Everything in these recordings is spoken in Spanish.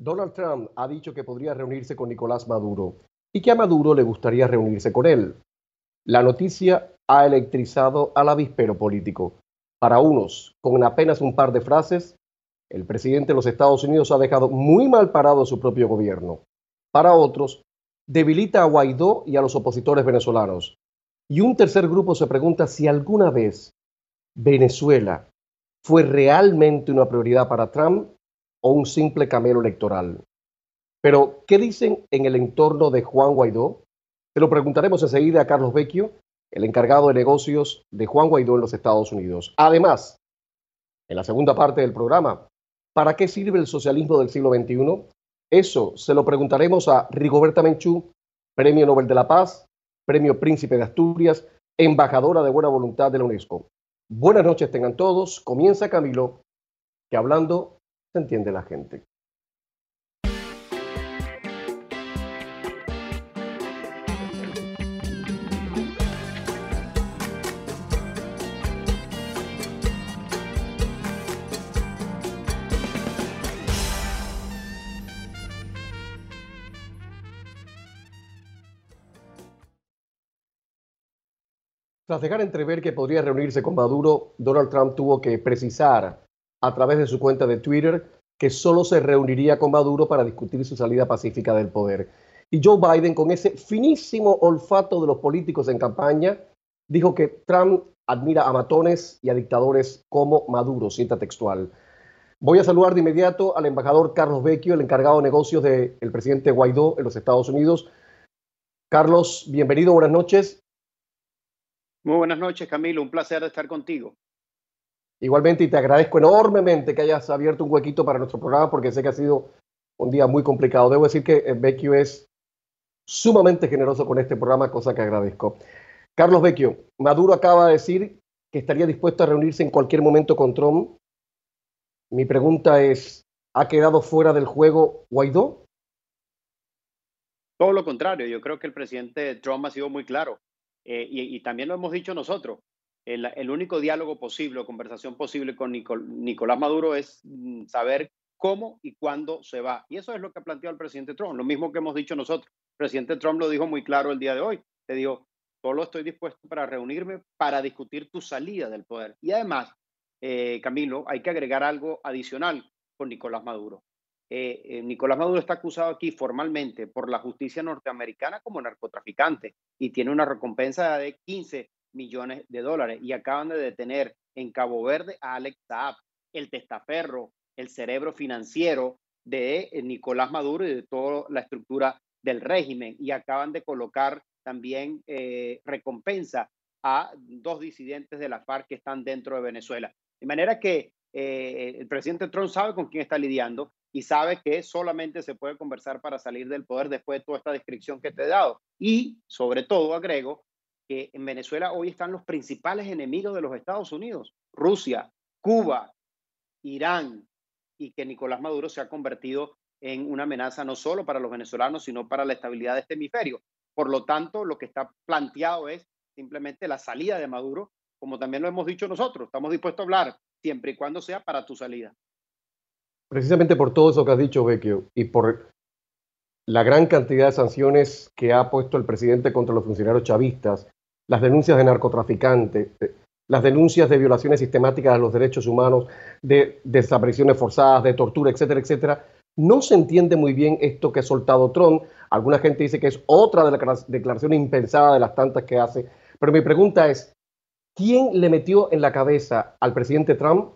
Donald Trump ha dicho que podría reunirse con Nicolás Maduro y que a Maduro le gustaría reunirse con él. La noticia ha electrizado al avispero político. Para unos, con apenas un par de frases, el presidente de los Estados Unidos ha dejado muy mal parado a su propio gobierno. Para otros, debilita a Guaidó y a los opositores venezolanos. Y un tercer grupo se pregunta si alguna vez Venezuela fue realmente una prioridad para Trump o un simple camelo electoral. Pero, ¿qué dicen en el entorno de Juan Guaidó? Se lo preguntaremos enseguida a Carlos Vecchio, el encargado de negocios de Juan Guaidó en los Estados Unidos. Además, en la segunda parte del programa, ¿para qué sirve el socialismo del siglo XXI? Eso se lo preguntaremos a Rigoberta Menchú, Premio Nobel de la Paz, Premio Príncipe de Asturias, embajadora de buena voluntad de la UNESCO. Buenas noches tengan todos. Comienza Camilo, que hablando se entiende la gente. Tras dejar entrever que podría reunirse con Maduro, Donald Trump tuvo que precisar a través de su cuenta de Twitter que solo se reuniría con Maduro para discutir su salida pacífica del poder. Y Joe Biden, con ese finísimo olfato de los políticos en campaña, dijo que Trump admira a matones y a dictadores como Maduro, cita textual. Voy a saludar de inmediato al embajador Carlos Vecchio, el encargado de negocios del presidente Guaidó en los Estados Unidos. Carlos, bienvenido, buenas noches. Muy buenas noches, Camilo. Un placer estar contigo. Igualmente, y te agradezco enormemente que hayas abierto un huequito para nuestro programa porque sé que ha sido un día muy complicado. Debo decir que eh, Vecchio es sumamente generoso con este programa, cosa que agradezco. Carlos Vecchio, Maduro acaba de decir que estaría dispuesto a reunirse en cualquier momento con Trump. Mi pregunta es, ¿ha quedado fuera del juego Guaidó? Todo lo contrario, yo creo que el presidente Trump ha sido muy claro. Eh, y, también lo hemos dicho nosotros, el, único diálogo posible o conversación posible con Nicolás Maduro es mm, saber cómo y cuándo se va. Y eso es lo que ha planteado el presidente Trump, lo mismo que hemos dicho nosotros. El presidente Trump lo dijo muy claro el día de hoy. Le dijo, solo estoy dispuesto para reunirme para discutir tu salida del poder. Y además, eh, Camilo, hay que agregar algo adicional con Nicolás Maduro. Eh, eh, Nicolás Maduro está acusado aquí formalmente por la justicia norteamericana como narcotraficante y tiene una recompensa de 15 millones de dólares. Y acaban de detener en Cabo Verde a Alex Saab, el testaferro, el cerebro financiero de eh, Nicolás Maduro y de toda la estructura del régimen. Y acaban de colocar también recompensa a dos disidentes de la FARC que están dentro de Venezuela. De manera que el presidente Trump sabe con quién está lidiando y sabe que solamente se puede conversar para salir del poder después de toda esta descripción que te he dado. Y sobre todo agrego que en Venezuela hoy están los principales enemigos de los Estados Unidos, Rusia, Cuba, Irán, y que Nicolás Maduro se ha convertido en una amenaza no solo para los venezolanos, sino para la estabilidad de este hemisferio. Por lo tanto, lo que está planteado es simplemente la salida de Maduro, como también lo hemos dicho nosotros, estamos dispuestos a hablar siempre y cuando sea para tu salida. Precisamente por todo eso que has dicho, Vecchio, y por la gran cantidad de sanciones que ha puesto el presidente contra los funcionarios chavistas, las denuncias de narcotraficantes, las denuncias de violaciones sistemáticas de los derechos humanos, de desapariciones forzadas, de tortura, etcétera, etcétera, no se entiende muy bien esto que ha soltado Trump. Alguna gente dice que es otra de las declaraciones impensadas de las tantas que hace. Pero mi pregunta es, ¿quién le metió en la cabeza al presidente Trump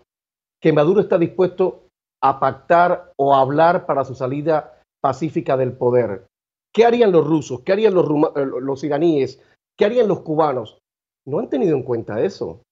que Maduro está dispuesto a pactar o a hablar para su salida pacífica del poder. ¿Qué harían los rusos? ¿Qué harían los, eh, los iraníes? ¿Qué harían los cubanos? No han tenido en cuenta eso.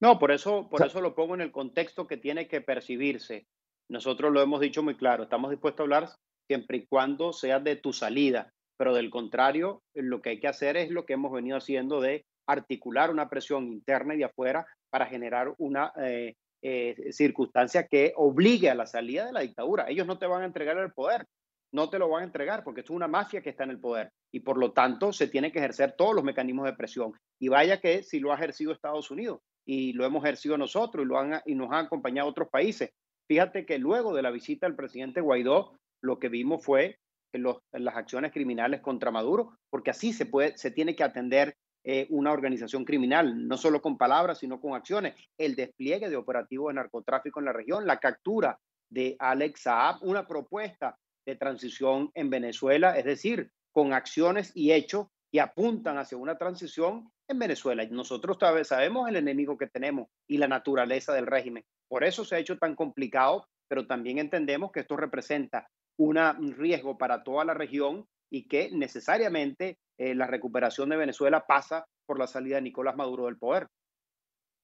No, por eso, por eso lo pongo en el contexto que tiene que percibirse. Nosotros lo hemos dicho muy claro, estamos dispuestos a hablar siempre y cuando sea de tu salida, pero del contrario, lo que hay que hacer es lo que hemos venido haciendo de articular una presión interna y de afuera para generar una eh, eh, circunstancia que obligue a la salida de la dictadura. Ellos no te van a entregar el poder, no te lo van a entregar porque es una mafia que está en el poder y por lo tanto se tienen que ejercer todos los mecanismos de presión. Y vaya que si lo ha ejercido Estados Unidos y lo hemos ejercido nosotros y, lo han, y nos han acompañado otros países. Fíjate que luego de la visita del presidente Guaidó, lo que vimos fue las acciones criminales contra Maduro, porque así se, puede, se tiene que atender eh, una organización criminal, no solo con palabras, sino con acciones. El despliegue de operativos de narcotráfico en la región, la captura de Alex Saab, una propuesta de transición en Venezuela, es decir, con acciones y hechos que apuntan hacia una transición en Venezuela. Y nosotros sabemos el enemigo que tenemos y la naturaleza del régimen. Por eso se ha hecho tan complicado, pero también entendemos que esto representa un riesgo para toda la región y que necesariamente eh, la recuperación de Venezuela pasa por la salida de Nicolás Maduro del poder.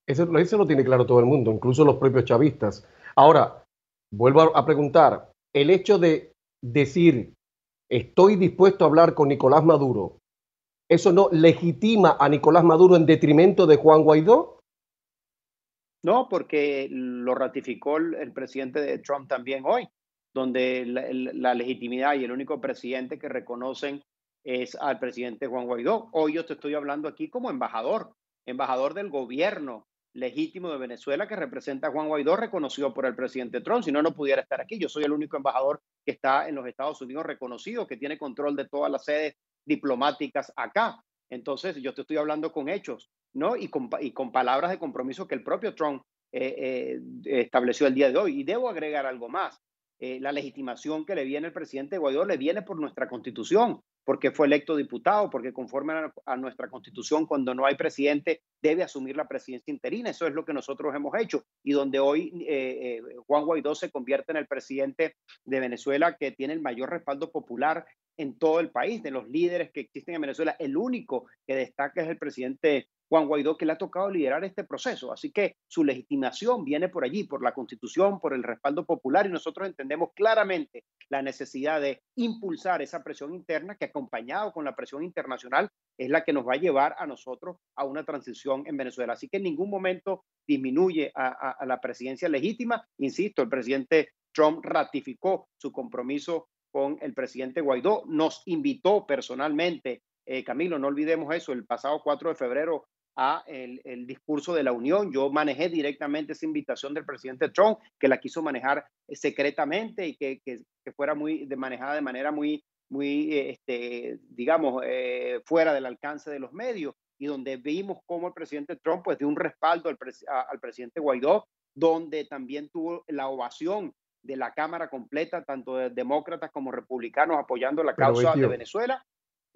Eso, eso lo tiene claro todo el mundo, incluso los propios chavistas. Ahora, vuelvo a preguntar, el hecho de decir estoy dispuesto a hablar con Nicolás Maduro, ¿eso no legitima a Nicolás Maduro en detrimento de Juan Guaidó? No, porque lo ratificó el, presidente Trump también hoy, donde la, legitimidad y el único presidente que reconocen es al presidente Juan Guaidó. Hoy yo te estoy hablando aquí como embajador, embajador del gobierno legítimo de Venezuela que representa a Juan Guaidó, reconocido por el presidente Trump. Si no, no pudiera estar aquí. Yo soy el único embajador que está en los Estados Unidos reconocido, que tiene control de todas las sedes diplomáticas acá. Entonces, yo te estoy hablando con hechos, ¿no? Y con, palabras de compromiso que el propio Trump eh, eh, estableció el día de hoy. Y debo agregar algo más. Eh, la legitimación que le viene el presidente Guaidó le viene por nuestra constitución, porque fue electo diputado, porque conforme a, nuestra constitución, cuando no hay presidente, debe asumir la presidencia interina. Eso es lo que nosotros hemos hecho y donde hoy Juan Guaidó se convierte en el presidente de Venezuela que tiene el mayor respaldo popular en todo el país, de los líderes que existen en Venezuela. El único que destaca es el presidente Juan Guaidó, que le ha tocado liderar este proceso. Así que su legitimación viene por allí, por la constitución, por el respaldo popular y nosotros entendemos claramente la necesidad de impulsar esa presión interna que acompañado con la presión internacional es la que nos va a llevar a nosotros a una transición en Venezuela. Así que en ningún momento disminuye a, a la presidencia legítima. Insisto, el presidente Trump ratificó su compromiso con el presidente Guaidó, nos invitó personalmente, eh, Camilo, no olvidemos eso, el pasado 4 de febrero a el, discurso de la Unión. Yo manejé directamente esa invitación del presidente Trump, que la quiso manejar eh, secretamente y que, fuera muy de manejada de manera muy, muy eh, este, digamos, fuera del alcance de los medios y donde vimos cómo el presidente Trump pues dio un respaldo al, al presidente Guaidó, donde también tuvo la ovación de la Cámara completa, tanto de demócratas como republicanos, apoyando la causa de Venezuela.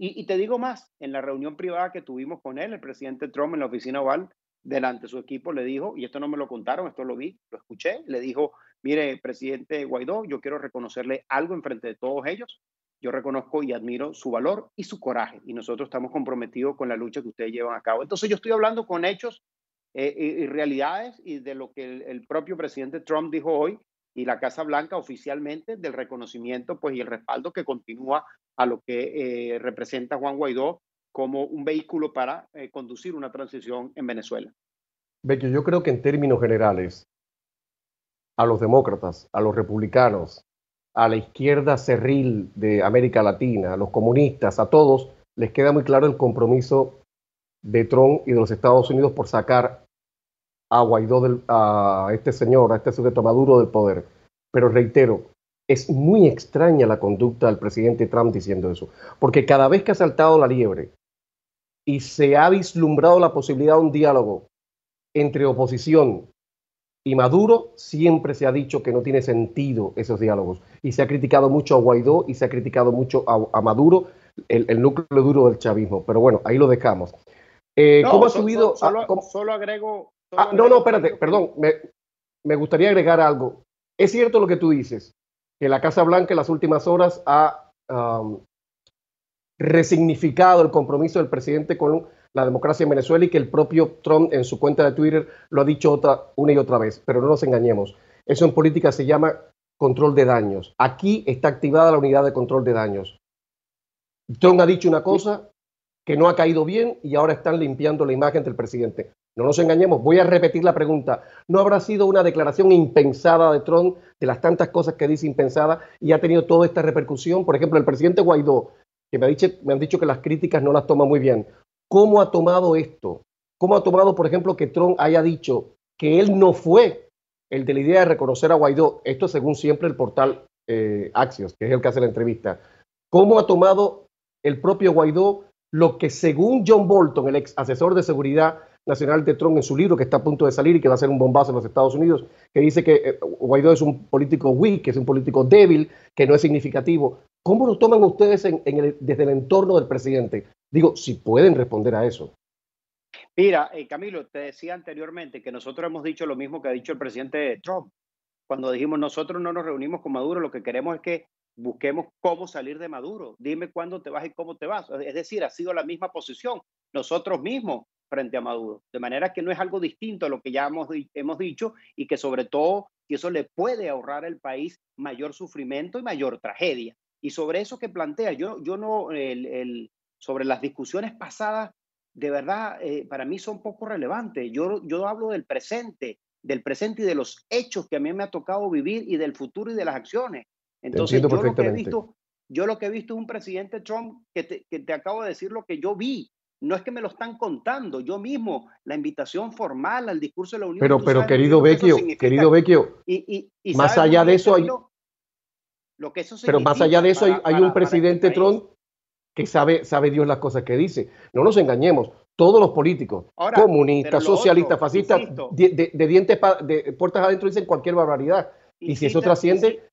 Y, te digo más, en la reunión privada que tuvimos con él, el presidente Trump en la oficina oval, delante de su equipo, le dijo, y esto no me lo contaron, esto lo vi, lo escuché, le dijo, mire, presidente Guaidó, yo quiero reconocerle algo en frente de todos ellos. Yo reconozco y admiro su valor y su coraje, y nosotros estamos comprometidos con la lucha que ustedes llevan a cabo. Entonces yo estoy hablando con hechos eh, y, realidades y de lo que el propio presidente Trump dijo hoy, y la Casa Blanca oficialmente del reconocimiento pues, y el respaldo que continúa a lo que eh, representa Juan Guaidó como un vehículo para eh, conducir una transición en Venezuela. Bello, yo creo que en términos generales, a los demócratas, a los republicanos, a la izquierda cerril de América Latina, a los comunistas, a todos, les queda muy claro el compromiso de Trump y de los Estados Unidos por sacar a Guaidó, del, a este señor, a este sujeto Maduro del poder. Pero reitero, es muy extraña la conducta del presidente Trump diciendo eso, porque cada vez que ha saltado la liebre y se ha vislumbrado la posibilidad de un diálogo entre oposición y Maduro, siempre se ha dicho que no tiene sentido esos diálogos. Y se ha criticado mucho a Guaidó y se ha criticado mucho a, Maduro, el, núcleo duro del chavismo. Pero bueno, ahí lo dejamos. Eh, ¿Cómo ha subido? solo, agrego Ah, no, no, espérate, perdón. Me, gustaría agregar algo. Es cierto lo que tú dices, que la Casa Blanca en las últimas horas ha resignificado el compromiso del presidente con la democracia en Venezuela y que el propio Trump en su cuenta de Twitter lo ha dicho otra, una y otra vez. Pero no nos engañemos. Eso en política se llama control de daños. Aquí está activada la unidad de control de daños. Trump ha dicho una cosa que no ha caído bien y ahora están limpiando la imagen del presidente. No nos engañemos, voy a repetir la pregunta. ¿No habrá sido una declaración impensada de Trump, de las tantas cosas que dice impensada, y ha tenido toda esta repercusión? Por ejemplo, el presidente Guaidó, que me, ha dicho, me han dicho que las críticas no las toma muy bien. ¿Cómo ha tomado esto? ¿Cómo ha tomado, por ejemplo, que Trump haya dicho que él no fue el de la idea de reconocer a Guaidó, esto según siempre el portal eh, Axios, que es el que hace la entrevista, cómo ha tomado el propio Guaidó lo que según John Bolton, el ex asesor de seguridad nacional de Trump, en su libro que está a punto de salir y que va a ser un bombazo en los Estados Unidos, que dice que eh, Guaidó es un político weak, que es un político débil, que no es significativo. ¿Cómo lo toman ustedes desde el entorno del presidente? Digo, si pueden responder a eso. Mira, eh, Camilo, te decía anteriormente que nosotros hemos dicho lo mismo que ha dicho el presidente Trump. Cuando dijimos nosotros no nos reunimos con Maduro, lo que queremos es que busquemos cómo salir de Maduro. Dime cuándo te vas y cómo te vas. Es decir, ha sido la misma posición nosotros mismos frente a Maduro. De manera que no es algo distinto a lo que ya hemos, hemos dicho y que sobre todo si eso le puede ahorrar al país mayor sufrimiento y mayor tragedia. Y sobre eso que plantea, yo, yo no, el, sobre las discusiones pasadas, de verdad, eh, para mí son poco relevantes. Yo, yo hablo del presente, del presente y de los hechos que a mí me ha tocado vivir y del futuro y de las acciones. Entonces, yo lo, que he visto, yo lo que he visto es un presidente Trump que te, que te acabo de decir lo que yo vi. No es que me lo están contando, yo mismo, la invitación formal al discurso de la Unión. Pero, pero querido Vecchio, querido Vecchio, y, y, más allá de eso hay... Lo que eso pero más allá de eso hay, un presidente este Trump que sabe, sabe Dios las cosas que dice. No nos engañemos, todos los políticos, comunistas, socialistas, fascistas, de, dientes, de puertas adentro dicen cualquier barbaridad. y si eso trasciende...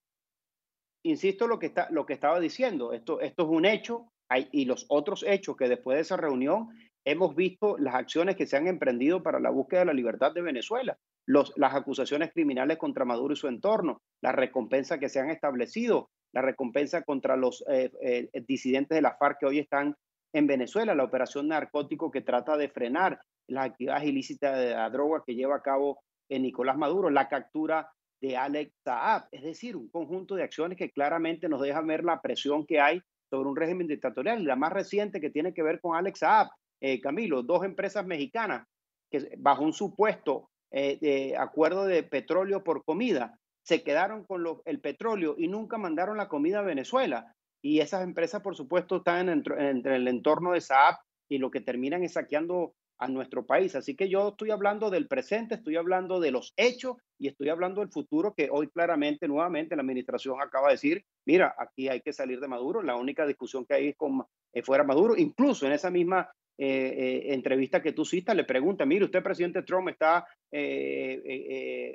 Insisto, lo que, está, lo que estaba diciendo, esto, esto es un hecho, y los otros hechos que después de esa reunión hemos visto las acciones que se han emprendido para la búsqueda de la libertad de Venezuela, las acusaciones criminales contra Maduro y su entorno, la recompensa que se han establecido, la recompensa contra los eh, eh, disidentes de la FARC que hoy están en Venezuela, la operación narcótico que trata de frenar las actividades ilícitas de la droga que lleva a cabo en Nicolás Maduro, la captura de Alex Saab, es decir, un conjunto de acciones que claramente nos deja ver la presión que hay sobre un régimen dictatorial. La más reciente que tiene que ver con Alex Saab, eh, Camilo, dos empresas mexicanas que bajo un supuesto de acuerdo de petróleo por comida se quedaron con el petróleo y nunca mandaron la comida a Venezuela. Y esas empresas, por supuesto, están entre, el entorno de Saab y lo que terminan es saqueando a nuestro país. Así que yo estoy hablando del presente, estoy hablando de los hechos y estoy hablando del futuro que hoy claramente, nuevamente, la administración acaba de decir, mira, aquí hay que salir de Maduro. La única discusión que hay es con eh, fuera Maduro. Incluso en esa misma eh, eh, entrevista que tú citas, le pregunta, mire, usted, presidente Trump, está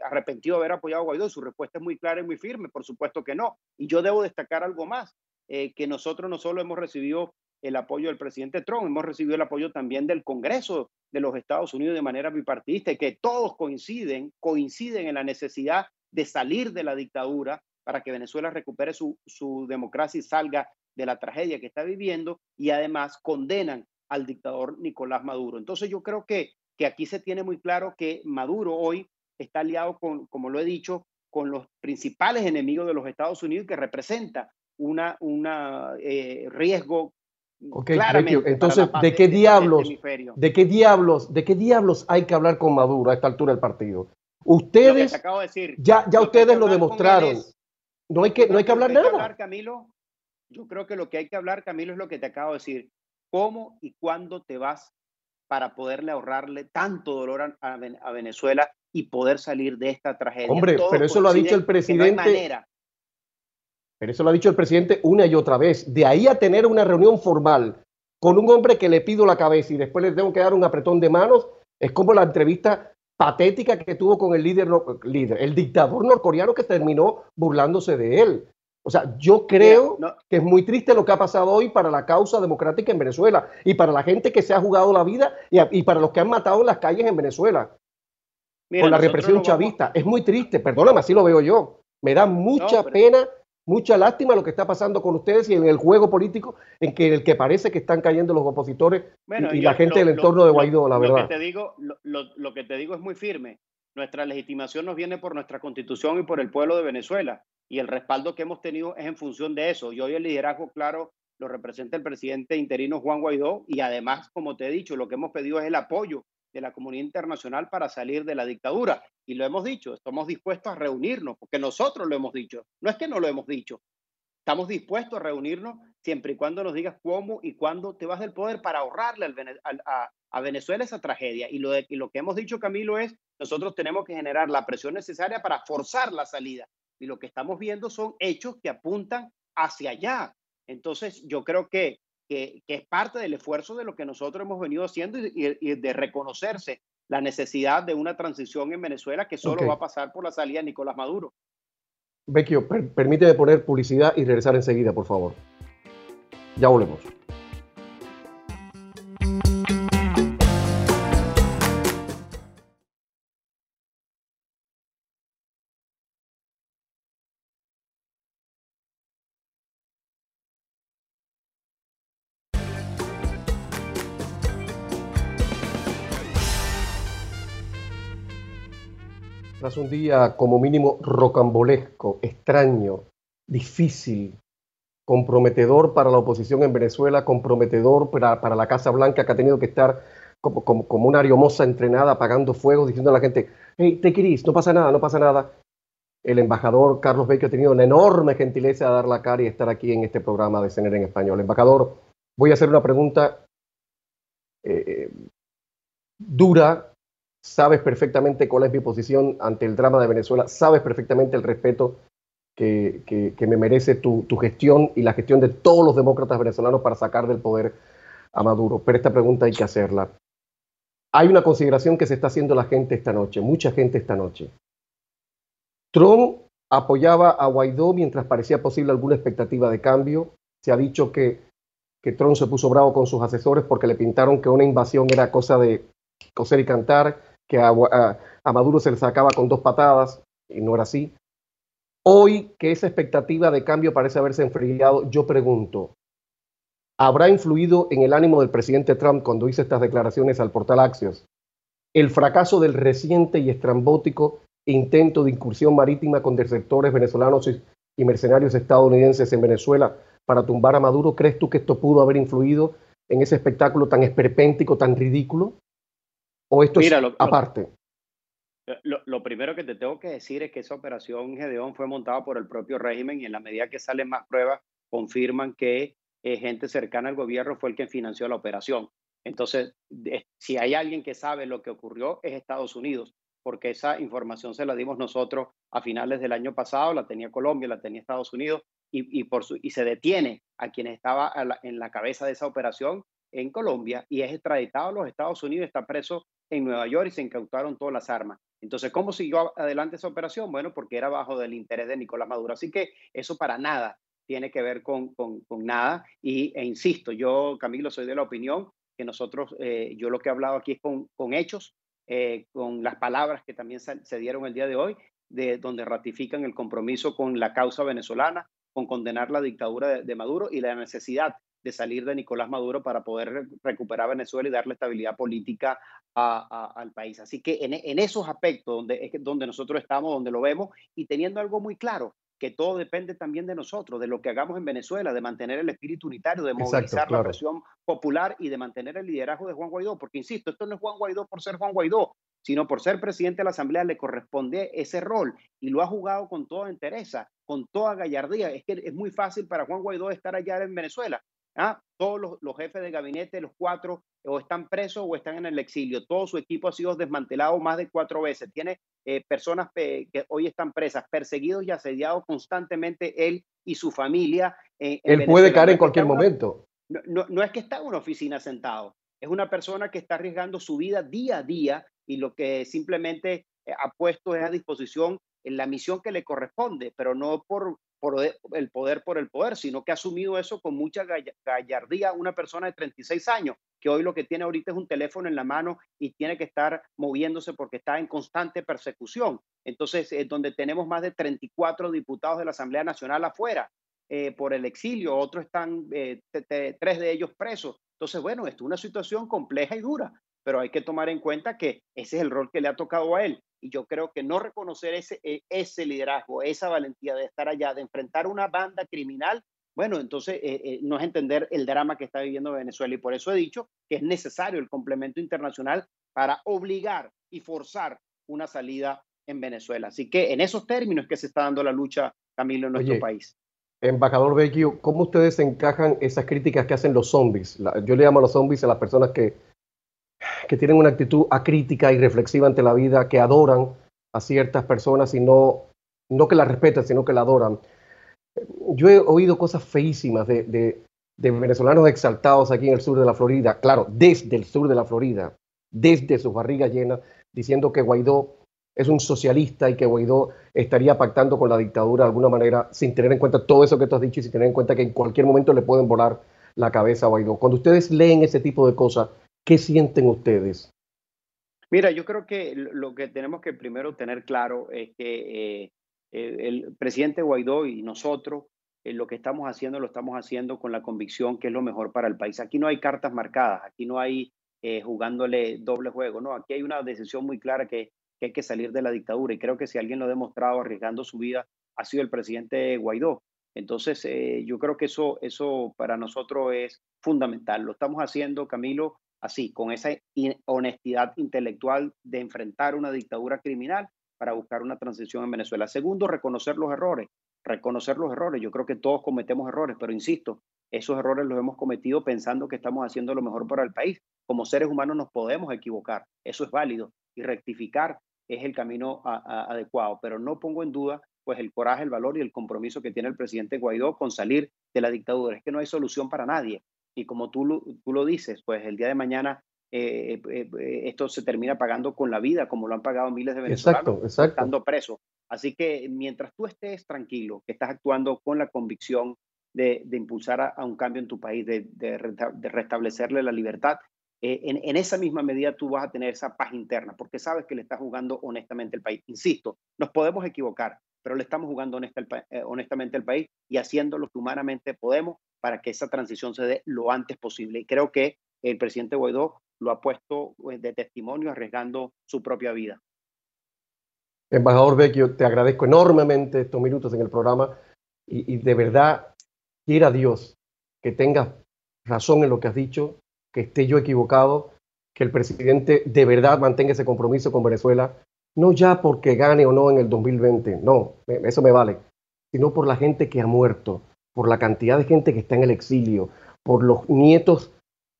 arrepentido de haber apoyado a Guaidó. su respuesta es muy clara y muy firme, por supuesto que no. Y yo debo destacar algo más, que nosotros no solo hemos recibido el apoyo del presidente Trump, hemos recibido el apoyo también del Congreso de los Estados Unidos de manera bipartidista, que todos coinciden, coinciden en la necesidad de salir de la dictadura para que Venezuela recupere su, su democracia y salga de la tragedia que está viviendo, y además condenan al dictador Nicolás Maduro. Entonces yo creo que, que aquí se tiene muy claro que Maduro hoy está aliado con, como lo he dicho, con los principales enemigos de los Estados Unidos que representa una, una eh, riesgo Ok, entonces, ¿de qué diablos, de qué diablos, de qué diablos hay que hablar con Maduro a esta altura del partido? Ustedes, decir, ya, ya ustedes lo demostraron. no hay que, no hay que hablar nada. Camilo, yo creo que lo que hay que hablar, Camilo, es lo que te acabo de decir cómo y cuándo te vas para poderle ahorrarle tanto dolor a, Venezuela y poder salir de esta tragedia. Hombre, pero eso lo ha dicho el presidente. Pero eso lo ha dicho el presidente una y otra vez. De ahí a tener una reunión formal con un hombre que le pido la cabeza y después le tengo que dar un apretón de manos, es como la entrevista patética que tuvo con el líder, líder el dictador norcoreano que terminó burlándose de él. O sea, yo creo que es muy triste lo que ha pasado hoy para la causa democrática en Venezuela y para la gente que se ha jugado la vida y, para los que han matado en las calles en Venezuela con la represión chavista. Es muy triste, perdóname, así lo veo yo. Me da mucha pena, mucha lástima lo que está pasando con ustedes y en el juego político en que el que parece que están cayendo los opositores y, la gente del entorno de Guaidó, la verdad. Lo que, te digo, lo que te digo es muy firme. Nuestra legitimación nos viene por nuestra constitución y por el pueblo de Venezuela y el respaldo que hemos tenido es en función de eso. Y hoy el liderazgo, claro, lo representa el presidente interino Juan Guaidó y además, como te he dicho, lo que hemos pedido es el apoyo de la comunidad internacional para salir de la dictadura. Y lo hemos dicho, estamos dispuestos a reunirnos, porque nosotros lo hemos dicho, no es que no lo hemos dicho. Estamos dispuestos a reunirnos siempre y cuando nos digas cómo y cuándo te vas del poder para ahorrarle a, Venezuela esa tragedia. Y lo, y lo que hemos dicho, Camilo, es nosotros tenemos que generar la presión necesaria para forzar la salida. Y lo que estamos viendo son hechos que apuntan hacia allá. Entonces, yo creo que, que, es parte del esfuerzo de lo que nosotros hemos venido haciendo y, de reconocerse la necesidad de una transición en Venezuela que solo va a pasar por la salida de Nicolás Maduro. Vecchio, permíteme poner publicidad y regresar enseguida, por favor. Ya volvemos. Tras un día como mínimo rocambolesco, extraño, difícil, comprometedor para la oposición en Venezuela, comprometedor para, la Casa Blanca que ha tenido que estar como, como, una ariomosa entrenada apagando fuegos, diciendo a la gente, hey, te querís, no pasa nada, no pasa nada. El embajador Carlos Baker ha tenido una enorme gentileza de dar la cara y estar aquí en este programa de CNR en español. Embajador, voy a hacer una pregunta eh, dura, sabes perfectamente cuál es mi posición ante el drama de Venezuela, sabes perfectamente el respeto que, me merece tu, gestión y la gestión de todos los demócratas venezolanos para sacar del poder a Maduro. Pero esta pregunta hay que hacerla. Hay una consideración que se está haciendo la gente esta noche, mucha gente esta noche. Trump apoyaba a Guaidó mientras parecía posible alguna expectativa de cambio. Se ha dicho que, que Trump se puso bravo con sus asesores porque le pintaron que una invasión era cosa de coser y cantar que a, Maduro se le sacaba con dos patadas, y no era así. Hoy que esa expectativa de cambio parece haberse enfriado, yo pregunto, ¿habrá influido en el ánimo del presidente Trump cuando hizo estas declaraciones al portal Axios el fracaso del reciente y estrambótico intento de incursión marítima con desertores venezolanos y mercenarios estadounidenses en Venezuela para tumbar a Maduro? ¿Crees tú que esto pudo haber influido en ese espectáculo tan esperpéntico, tan ridículo? ¿O esto es aparte? Lo, primero que te tengo que decir es que esa operación Gedeón fue montada por el propio régimen y en la medida que salen más pruebas confirman que eh, gente cercana al gobierno fue el que financió la operación. Entonces, si hay alguien que sabe lo que ocurrió es Estados Unidos, porque esa información se la dimos nosotros a finales del año pasado, la tenía Colombia, la tenía Estados Unidos y, por su, y se detiene a quien estaba en la cabeza de esa operación en Colombia y es extraditado a los Estados Unidos, está preso en Nueva York y se incautaron todas las armas. Entonces, ¿cómo siguió adelante esa operación? Bueno, porque era bajo del interés de Nicolás Maduro. Así que eso para nada tiene que ver con, con, nada. Y, e insisto, yo, Camilo, soy de la opinión que nosotros, eh, yo lo que he hablado aquí es con, con hechos, eh, con las palabras que también se, dieron el día de hoy, de donde ratifican el compromiso con la causa venezolana, con condenar la dictadura de Maduro y la necesidad de salir de Nicolás Maduro para poder recuperar Venezuela y darle estabilidad política al país. Así que en, esos aspectos donde, donde nosotros estamos, donde lo vemos y teniendo algo muy claro, que todo depende también de nosotros, de lo que hagamos en Venezuela, de mantener el espíritu unitario, de movilizar la presión popular y de mantener el liderazgo de Juan Guaidó, porque insisto, esto no es Juan Guaidó por ser Juan Guaidó, sino por ser presidente de la Asamblea le corresponde ese rol y lo ha jugado con toda entereza, con toda gallardía. Es que es muy fácil para Juan Guaidó estar allá en Venezuela, ¿Ah? Todos los, jefes de gabinete, los cuatro, o están presos o están en el exilio. Todo su equipo ha sido desmantelado más de cuatro veces. Tiene eh, personas que hoy están presas, perseguidos y asediados constantemente él y su familia. él puede caer en cualquier momento. No, no, es que está en una oficina sentado, es una persona que está arriesgando su vida día a día y lo que simplemente eh, ha puesto es a disposición en la misión que le corresponde, pero no por por el poder por el poder, sino que ha asumido eso con mucha gallardía una persona de 36 años, que hoy lo que tiene ahorita es un teléfono en la mano y tiene que estar moviéndose porque está en constante persecución. Entonces, es donde tenemos más de 34 diputados de la Asamblea Nacional afuera eh, por el exilio, otros están, eh, tres de ellos presos. Entonces, bueno, esto es una situación compleja y dura, pero hay que tomar en cuenta que ese es el rol que le ha tocado a él y yo creo que no reconocer ese, e, ese liderazgo, esa valentía de estar allá, de enfrentar una banda criminal, bueno, entonces eh, eh, no es entender el drama que está viviendo Venezuela. Y por eso he dicho que es necesario el complemento internacional para obligar y forzar una salida en Venezuela. Así que en esos términos que se está dando la lucha, Camilo, en nuestro país. Embajador Vecchio, ¿cómo ustedes encajan esas críticas que hacen los zombies? yo le llamo a los zombies a las personas que que tienen una actitud acrítica y reflexiva ante la vida, que adoran a ciertas personas y no, que la respetan, sino que la adoran. Yo he oído cosas feísimas de, de, de venezolanos exaltados aquí en el sur de la Florida, claro, desde el sur de la Florida, desde sus barrigas llenas, diciendo que Guaidó es un socialista y que Guaidó estaría pactando con la dictadura de alguna manera sin tener en cuenta todo eso que tú has dicho y sin tener en cuenta que en cualquier momento le pueden volar la cabeza a Guaidó. Cuando ustedes leen ese tipo de cosas, ¿qué sienten ustedes? Mira, yo creo que lo que tenemos que primero tener claro es que eh, el presidente Guaidó y nosotros eh, lo que estamos haciendo lo estamos haciendo con la convicción que es lo mejor para el país. Aquí no hay cartas marcadas, aquí no hay eh, jugándole doble juego, no, aquí hay una decisión muy clara que, que, hay que salir de la dictadura y creo que si alguien lo ha demostrado arriesgando su vida ha sido el presidente Guaidó. Entonces, yo creo que eso, eso para nosotros es fundamental. Lo estamos haciendo, Camilo, así, con esa honestidad intelectual de enfrentar una dictadura criminal para buscar una transición en Venezuela. Segundo, reconocer los errores, reconocer los errores. Yo creo que todos cometemos errores, pero insisto, esos errores los hemos cometido pensando que estamos haciendo lo mejor para el país. Como seres humanos nos podemos equivocar, eso es válido, y rectificar es el camino adecuado, pero no pongo en duda pues el coraje, el valor y el compromiso que tiene el presidente Guaidó con salir de la dictadura. Es que no hay solución para nadie. Y como tú, tú lo dices, pues el día de mañana eh, eh, eh, esto se termina pagando con la vida, como lo han pagado miles de venezolanos exacto, exacto. estando presos. Así que mientras tú estés tranquilo, que estás actuando con la convicción de, de impulsar a, a, un cambio en tu país, de, de, de restablecerle la libertad, eh, en, en, esa misma medida tú vas a tener esa paz interna, porque sabes que le estás jugando honestamente el país. Insisto, nos podemos equivocar, pero le estamos jugando honesta, eh, honestamente al país y haciendo lo que humanamente podemos para que esa transición se dé lo antes posible. Y creo que el presidente Guaidó lo ha puesto pues, de testimonio arriesgando su propia vida. Embajador Vecchio, te agradezco enormemente estos minutos en el programa y, y de verdad quiera Dios que tengas razón en lo que has dicho, que esté yo equivocado, que el presidente de verdad mantenga ese compromiso con Venezuela, no ya porque gane o no en el 2020, no, eso me vale, sino por la gente que ha muerto, por la cantidad de gente que está en el exilio, por los nietos,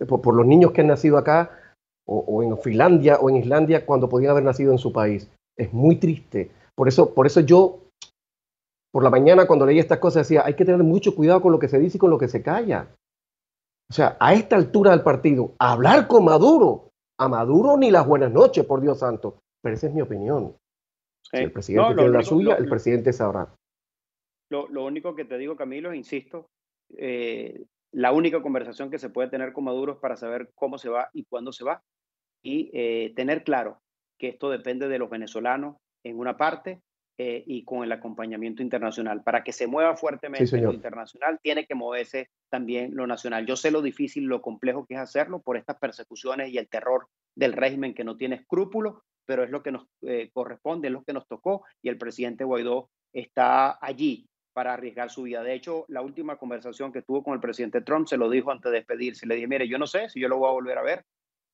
por, por los niños que han nacido acá, o, o, en Finlandia o en Islandia, cuando podían haber nacido en su país. Es muy triste. Por eso, por eso yo, por la mañana, cuando leí estas cosas, decía, hay que tener mucho cuidado con lo que se dice y con lo que se calla. O sea, a esta altura del partido, hablar con Maduro, a Maduro ni las buenas noches, por Dios santo. Pero esa es mi opinión. Si el presidente no, tiene la suya, lo, el presidente sabrá. Lo, lo, único que te digo, Camilo, insisto, eh, la única conversación que se puede tener con Maduro es para saber cómo se va y cuándo se va. Y eh, tener claro que esto depende de los venezolanos en una parte eh, y con el acompañamiento internacional. Para que se mueva fuertemente sí, lo internacional, tiene que moverse también lo nacional. Yo sé lo difícil, lo complejo que es hacerlo por estas persecuciones y el terror del régimen que no tiene escrúpulos, pero es lo que nos eh, corresponde, es lo que nos tocó y el presidente Guaidó está allí para arriesgar su vida. De hecho, la última conversación que tuvo con el presidente Trump se lo dijo antes de despedirse. Le dije, mire, yo no sé si yo lo voy a volver a ver,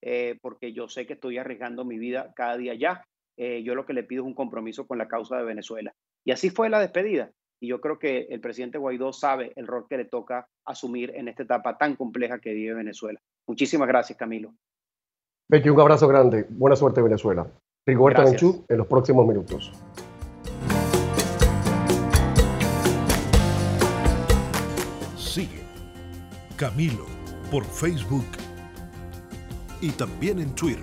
eh, porque yo sé que estoy arriesgando mi vida cada día ya. Eh, yo lo que le pido es un compromiso con la causa de Venezuela. Y así fue la despedida. Y yo creo que el presidente Guaidó sabe el rol que le toca asumir en esta etapa tan compleja que vive Venezuela. Muchísimas gracias, Camilo. Becky, un abrazo grande. Buena suerte, Venezuela. Rigoberta Menchú en los próximos minutos. Camilo por Facebook y también en Twitter.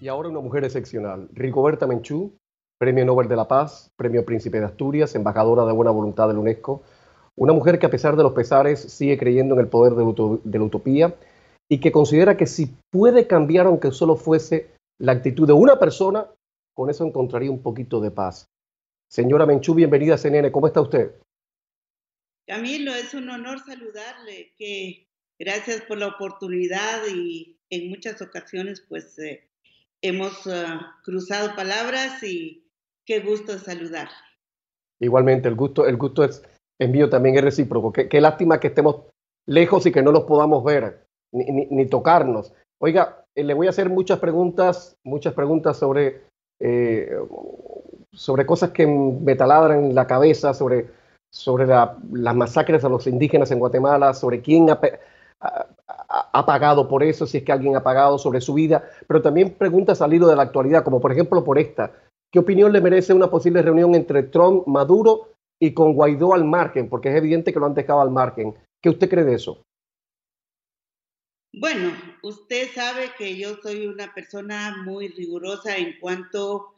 Y ahora una mujer excepcional, Rigoberta Menchú, Premio Nobel de la Paz, Premio Príncipe de Asturias, embajadora de buena voluntad de la UNESCO, una mujer que a pesar de los pesares sigue creyendo en el poder de la utopía y que considera que si puede cambiar, aunque solo fuese la actitud de una persona, con eso encontraría un poquito de paz. Señora Menchú, bienvenida a CNN, ¿cómo está usted? Camilo, es un honor saludarle, gracias por la oportunidad y en muchas ocasiones pues eh, hemos uh, cruzado palabras y qué gusto saludar. Igualmente, el gusto, el gusto es, envío también es recíproco. Qué, lástima que estemos lejos y que no nos podamos ver ni, tocarnos. Oiga, eh, le voy a hacer muchas preguntas, muchas preguntas sobre, eh, sobre cosas que me taladran la cabeza, sobre, sobre las masacres a los indígenas en Guatemala, sobre quién ha, ha, pagado por eso, si es que alguien ha pagado sobre su vida, pero también preguntas al hilo de la actualidad, como por ejemplo por esta. ¿Qué opinión le merece una posible reunión entre Trump, Maduro y con Guaidó al margen? Porque es evidente que lo han dejado al margen. ¿Qué usted cree de eso? Bueno, usted sabe que yo soy una persona muy rigurosa en cuanto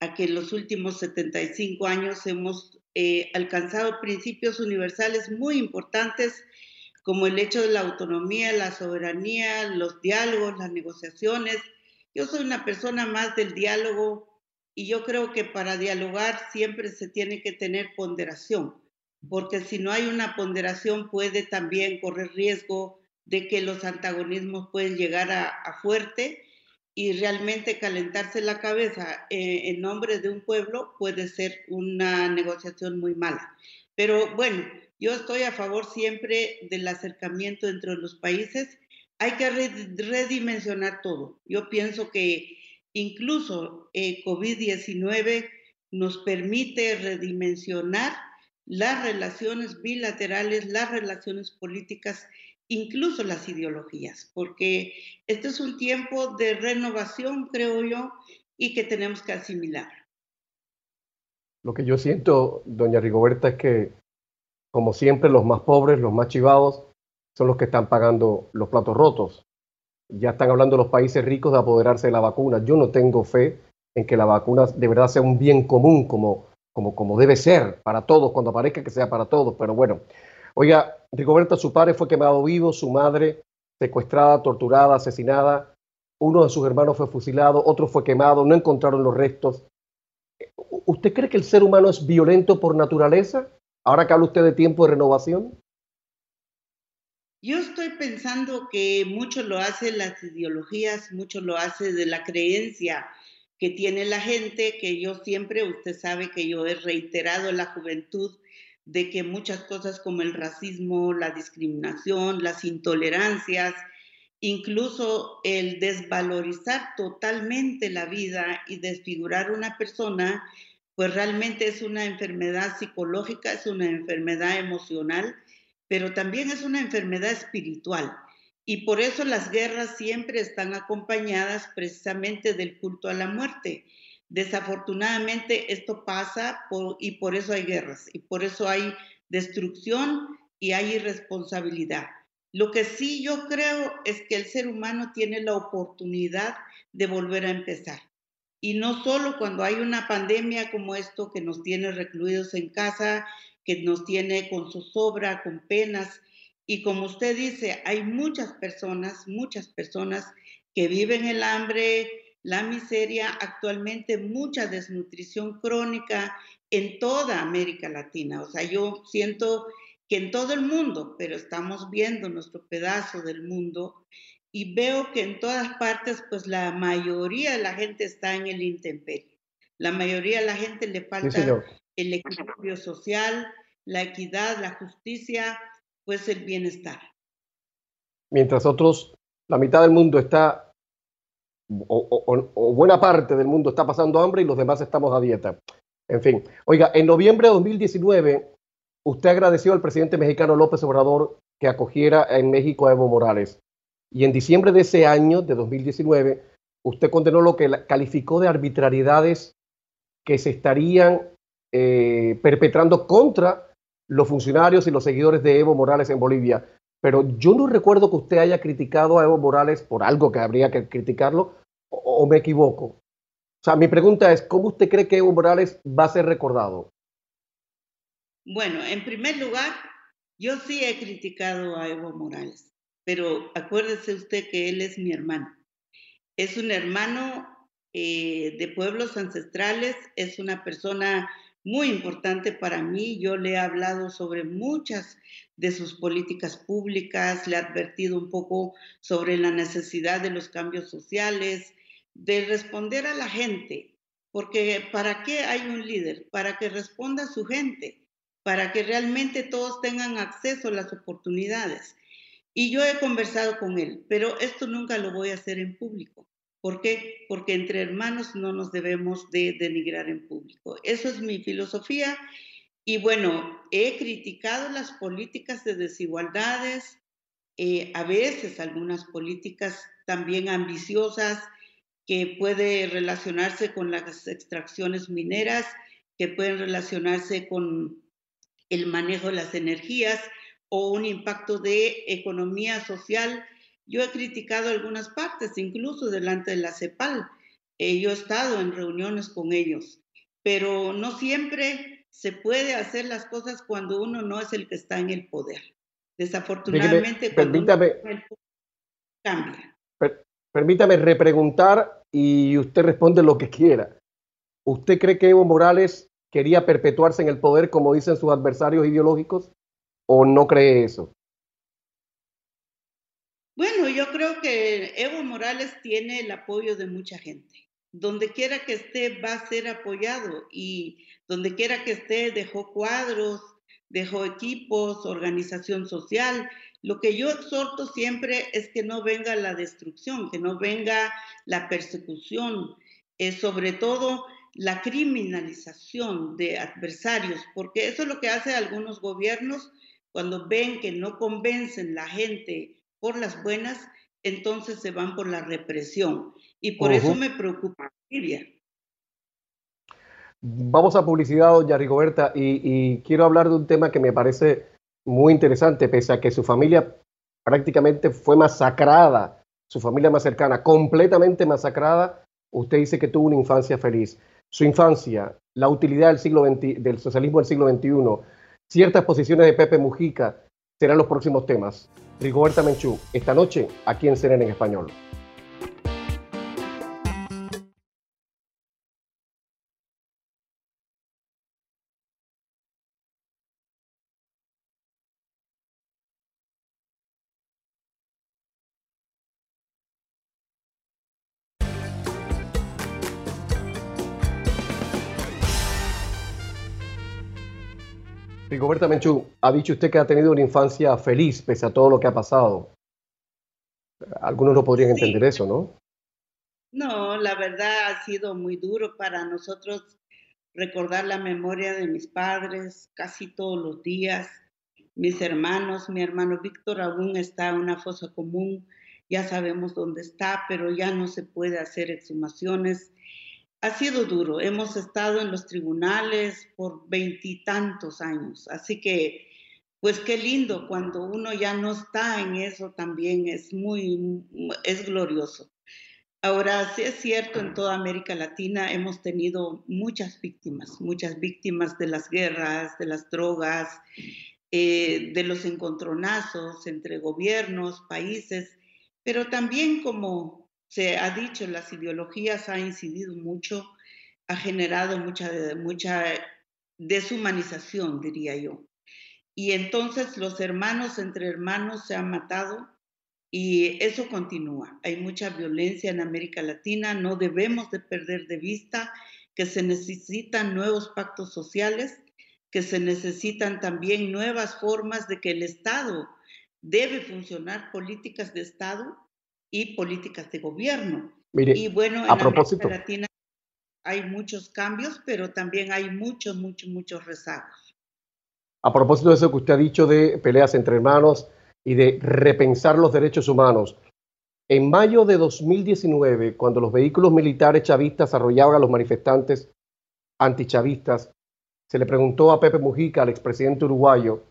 a que en los últimos 75 años hemos eh, alcanzado principios universales muy importantes como el hecho de la autonomía, la soberanía, los diálogos, las negociaciones. Yo soy una persona más del diálogo y yo creo que para dialogar siempre se tiene que tener ponderación, porque si no hay una ponderación puede también correr riesgo de que los antagonismos pueden llegar a, fuerte y realmente calentarse la cabeza eh, en nombre de un pueblo puede ser una negociación muy mala. Pero bueno, yo estoy a favor siempre del acercamiento entre los países. Hay que redimensionar todo. Yo pienso que incluso eh, COVID-19 nos permite redimensionar las relaciones bilaterales, las relaciones políticas, incluso las ideologías, porque este es un tiempo de renovación, creo yo, y que tenemos que asimilar. Lo que yo siento, doña Rigoberta, es que como siempre, los más pobres, los más chivados, son los que están pagando los platos rotos. Ya están hablando los países ricos de apoderarse de la vacuna. Yo no tengo fe en que la vacuna de verdad sea un bien común como, como, como debe ser para todos, cuando aparezca que sea para todos. Pero bueno, oiga, Rigoberta, su padre fue quemado vivo, su madre secuestrada, torturada, asesinada. Uno de sus hermanos fue fusilado, otro fue quemado, no encontraron los restos. ¿Usted cree que el ser humano es violento por naturaleza? Ahora que habla usted de tiempo de renovación. Yo estoy pensando que mucho lo hacen las ideologías, mucho lo hace de la creencia que tiene la gente, que yo siempre, usted sabe que yo he reiterado en la juventud de que muchas cosas como el racismo, la discriminación, las intolerancias, incluso el desvalorizar totalmente la vida y desfigurar una persona pues realmente es una enfermedad psicológica, es una enfermedad emocional, pero también es una enfermedad espiritual. Y por eso las guerras siempre están acompañadas precisamente del culto a la muerte. Desafortunadamente esto pasa y por eso hay guerras y por eso hay destrucción y hay irresponsabilidad. Lo que sí yo creo es que el ser humano tiene la oportunidad de volver a empezar. Y no solo cuando hay una pandemia como esto que nos tiene recluidos en casa, que nos tiene con zozobra, con penas. Y como usted dice, hay muchas personas, muchas personas que viven el hambre, la miseria, actualmente mucha desnutrición crónica en toda América Latina. O sea, yo siento que en todo el mundo, pero estamos viendo nuestro pedazo del mundo y veo que en todas partes, pues la mayoría de la gente está en el intemperio. La mayoría de la gente le falta el equilibrio social, la equidad, la justicia, pues el bienestar. Mientras otros, la mitad del mundo está, o, buena parte del mundo está pasando hambre y los demás estamos a dieta. En fin, oiga, en noviembre de 2019, usted agradeció al presidente mexicano López Obrador que acogiera en México a Evo Morales. Y en diciembre de ese año, de 2019, usted condenó lo que calificó de arbitrariedades que se estarían eh, perpetrando contra los funcionarios y los seguidores de Evo Morales en Bolivia. Pero yo no recuerdo que usted haya criticado a Evo Morales por algo que habría que criticarlo, o, me equivoco. O sea, mi pregunta es, ¿cómo usted cree que Evo Morales va a ser recordado? Bueno, en primer lugar, yo sí he criticado a Evo Morales pero acuérdese usted que él es mi hermano. Es un hermano eh, de pueblos ancestrales, es una persona muy importante para mí. Yo le he hablado sobre muchas de sus políticas públicas, le he advertido un poco sobre la necesidad de los cambios sociales, de responder a la gente, porque ¿para qué hay un líder? Para que responda a su gente, para que realmente todos tengan acceso a las oportunidades. Y yo he conversado con él, pero esto nunca lo voy a hacer en público. ¿Por qué? Porque entre hermanos no nos debemos de denigrar en público. Eso es mi filosofía. Y bueno, he criticado las políticas de desigualdades, eh, a veces algunas políticas también ambiciosas que puede relacionarse con las extracciones mineras, que pueden relacionarse con el manejo de las energías o un impacto de economía social yo he criticado algunas partes, incluso delante de la CEPAL. Eh, yo he estado en reuniones con ellos, pero no siempre se puede hacer las cosas cuando uno no es el que está en el poder. Desafortunadamente, permítame, cambia. permítame repreguntar y usted responde lo que quiera. ¿Usted cree que Evo Morales quería perpetuarse en el poder como dicen sus adversarios ideológicos o no cree eso? Bueno, yo creo que Evo Morales tiene el apoyo de mucha gente. Donde quiera que esté va a ser apoyado y donde quiera que esté dejó cuadros, dejó equipos, organización social. Lo que yo exhorto siempre es que no venga la destrucción, que no venga la persecución, sobre todo la criminalización de adversarios, porque eso es lo que hace algunos gobiernos cuando ven que no convencen la gente por las buenas, entonces se van por la represión. Y por eso me preocupa. Vamos a publicidad, doña Rigoberta, y, y, quiero hablar de un tema que me parece muy interesante, pese a que su familia prácticamente fue masacrada, su familia más cercana, completamente masacrada. Usted dice que tuvo una infancia feliz. Su infancia, la utilidad del, siglo del socialismo del siglo XXI, ciertas posiciones de Pepe Mujica serán los próximos temas. Rigoberta Menchú, esta noche aquí en CNN en Español. Rigoberta Menchú, ha dicho usted que ha tenido una infancia feliz pese a todo lo que ha pasado. Algunos no podrían entender eso, ¿no? No, la verdad ha sido muy duro para nosotros recordar la memoria de mis padres casi todos los días. Mis hermanos, mi hermano Víctor aún está en una fosa común, ya sabemos dónde está, pero ya no se puede hacer exhumaciones ha sido duro. Hemos estado en los tribunales por veintitantos años, así que, pues qué lindo cuando uno ya no está en eso también es muy, es glorioso. Ahora, sí es cierto, en toda América Latina hemos tenido muchas víctimas, muchas víctimas de las guerras, de las drogas, eh, de los encontronazos entre gobiernos, países, pero también como se ha dicho, las ideologías han incidido mucho, ha generado mucha, mucha deshumanización, diría yo. Y entonces los hermanos entre hermanos se han matado y eso continúa. Hay mucha violencia en América Latina, no debemos de perder de vista que se necesitan nuevos pactos sociales, que se necesitan también nuevas formas de que el Estado debe funcionar políticas de Estado y políticas de gobierno. y bueno, en América Latina hay muchos cambios, pero también hay muchos, muchos, muchos rezagos. A propósito de eso que usted ha dicho de peleas entre hermanos y de repensar los derechos humanos, en mayo de 2019, cuando los vehículos militares chavistas arrollaban a los manifestantes antichavistas, se le preguntó a Pepe Mujica, al expresidente uruguayo,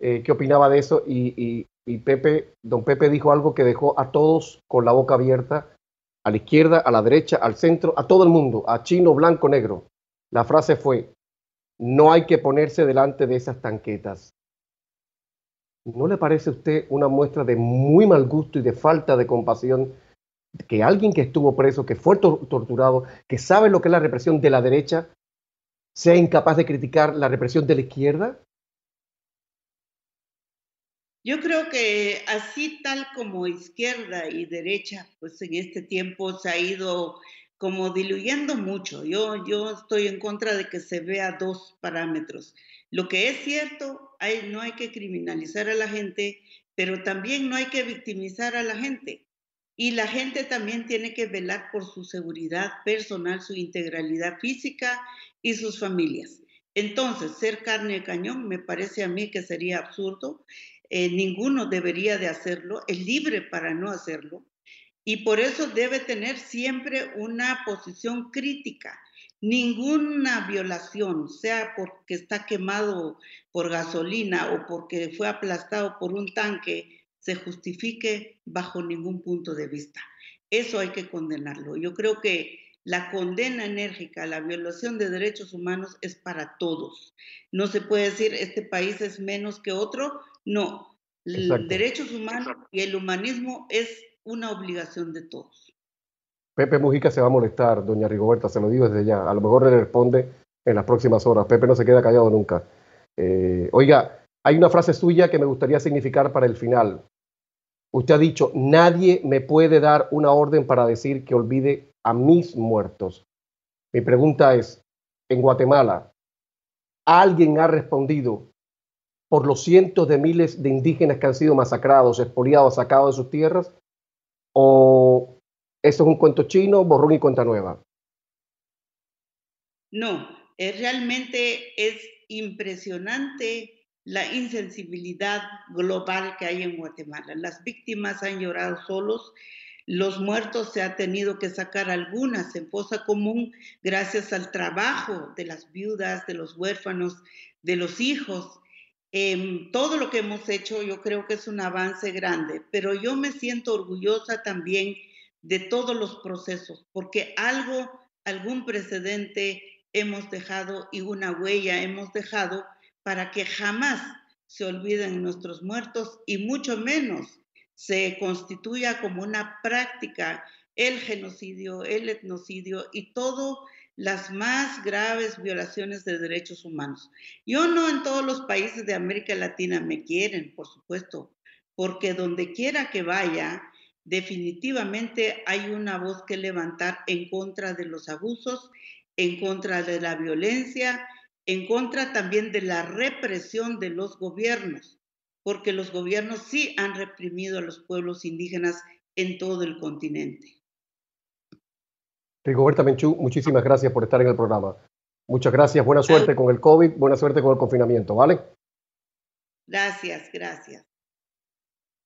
eh, qué opinaba de eso y, y Pepe, don Pepe dijo algo que dejó a todos con la boca abierta, a la izquierda, a la derecha, al centro, a todo el mundo, a chino, blanco, negro. La frase fue, no hay que ponerse delante de esas tanquetas. ¿No le parece a usted una muestra de muy mal gusto y de falta de compasión que alguien que estuvo preso, que fue torturado, que sabe lo que es la represión de la derecha, sea incapaz de criticar la represión de la izquierda? Yo creo que así tal como izquierda y derecha, pues en este tiempo se ha ido como diluyendo mucho. Yo, yo estoy en contra de que se vea dos parámetros. Lo que es cierto, hay, no hay que criminalizar a la gente, pero también no hay que victimizar a la gente. Y la gente también tiene que velar por su seguridad personal, su integralidad física y sus familias. Entonces, ser carne de cañón me parece a mí que sería absurdo. Eh, ninguno debería de hacerlo, es libre para no hacerlo. Y por eso debe tener siempre una posición crítica. Ninguna violación, sea porque está quemado por gasolina o porque fue aplastado por un tanque, se justifique bajo ningún punto de vista. Eso hay que condenarlo. Yo creo que la condena enérgica a la violación de derechos humanos es para todos. No se puede decir este país es menos que otro. No, los derechos humanos y el humanismo es una obligación de todos. Pepe Mujica se va a molestar, doña Rigoberta, se lo digo desde ya. A lo mejor le responde en las próximas horas. Pepe no se queda callado nunca. Eh, oiga, hay una frase suya que me gustaría significar para el final. Usted ha dicho, nadie me puede dar una orden para decir que olvide a mis muertos. Mi pregunta es, en Guatemala, ¿alguien ha respondido por los cientos de miles de indígenas que han sido masacrados, expoliados, sacados de sus tierras? ¿O eso es un cuento chino, borrón y cuenta nueva? No, realmente es impresionante la insensibilidad global que hay en Guatemala. Las víctimas han llorado solos los muertos se ha tenido que sacar algunas en fosa común gracias al trabajo de las viudas, de los huérfanos, de los hijos. Em, todo lo que hemos hecho yo creo que es un avance grande, pero yo me siento orgullosa también de todos los procesos, porque algo, algún precedente hemos dejado y una huella hemos dejado para que jamás se olviden nuestros muertos y mucho menos se constituya como una práctica el genocidio, el etnocidio y todas las más graves violaciones de derechos humanos. Yo no en todos los países de América Latina me quieren, por supuesto, porque donde quiera que vaya, definitivamente hay una voz que levantar en contra de los abusos, en contra de la violencia, en contra también de la represión de los gobiernos porque los gobiernos sí han reprimido a los pueblos indígenas en todo el continente. Rigoberta Menchú, muchísimas gracias por estar en el programa. Muchas gracias, buena suerte con el COVID, buena suerte con el confinamiento, ¿vale? Gracias, gracias.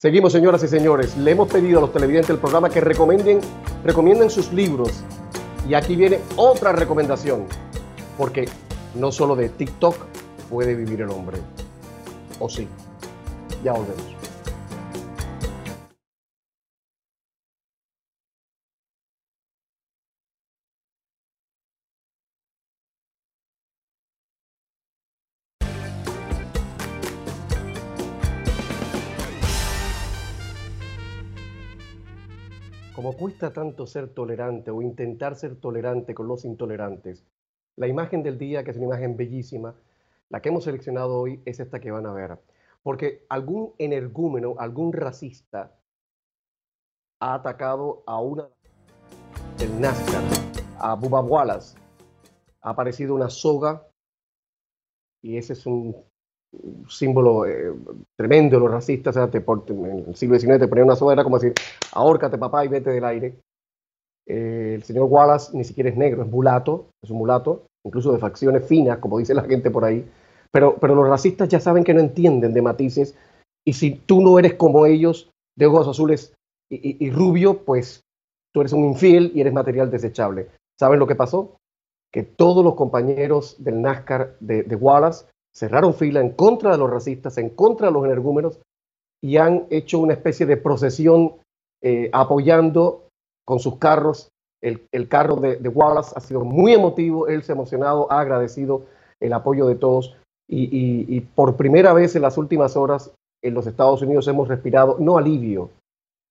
Seguimos, señoras y señores. Le hemos pedido a los televidentes del programa que recomienden, recomienden sus libros. Y aquí viene otra recomendación, porque no solo de TikTok puede vivir el hombre. ¿O sí? Ya volvemos. Cuesta tanto ser tolerante o intentar ser tolerante con los intolerantes, la imagen del día, que es una imagen bellísima, la que hemos seleccionado hoy es esta que van a ver porque algún energúmeno, algún racista ha atacado a una del NASCAR, a Bubba Wallace. Ha aparecido una soga y ese es un símbolo eh, tremendo de los racistas. O sea, en el siglo XIX te ponían una soga, como decir, ahórcate papá y vete del aire. Eh, el señor Wallace ni siquiera es negro, es mulato, es un mulato, incluso de facciones finas, como dice la gente por ahí. Pero, pero los racistas ya saben que no entienden de matices y si tú no eres como ellos, de ojos azules y, rubio, pues tú eres un infiel y eres material desechable. ¿Saben lo que pasó? Que todos los compañeros del NASCAR de, Wallace cerraron fila en contra de los racistas, en contra de los energúmenos y han hecho una especie de procesión eh, apoyando con sus carros. El, carro de, de, Wallace ha sido muy emotivo, él se ha emocionado, ha agradecido el apoyo de todos. Y, por primera vez en las últimas horas en los Estados Unidos hemos respirado, no alivio,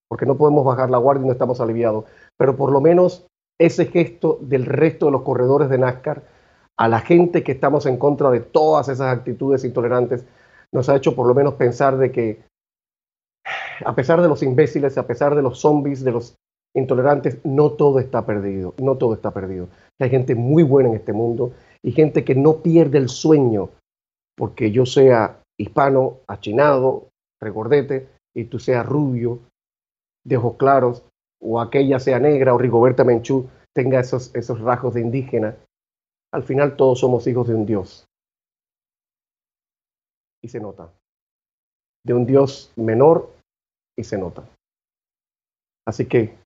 porque no podemos bajar la guardia y no estamos aliviados, pero por lo menos ese gesto del resto de los corredores de NASCAR a la gente que estamos en contra de todas esas actitudes intolerantes, nos ha hecho por lo menos pensar de que a pesar de los imbéciles, a pesar de los zombies, de los intolerantes, no todo está perdido, no todo está perdido. Hay gente muy buena en este mundo y gente que no pierde el sueño porque yo sea hispano, achinado, regordete, y tú seas rubio, de ojos claros, o aquella sea negra, o Rigoberta Menchú tenga esos, esos rasgos de indígena, al final todos somos hijos de un Dios. Y se nota. De un Dios menor y se nota. Así que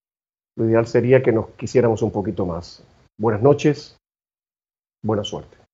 lo ideal sería que nos quisiéramos un poquito más. Buenas noches, buena suerte.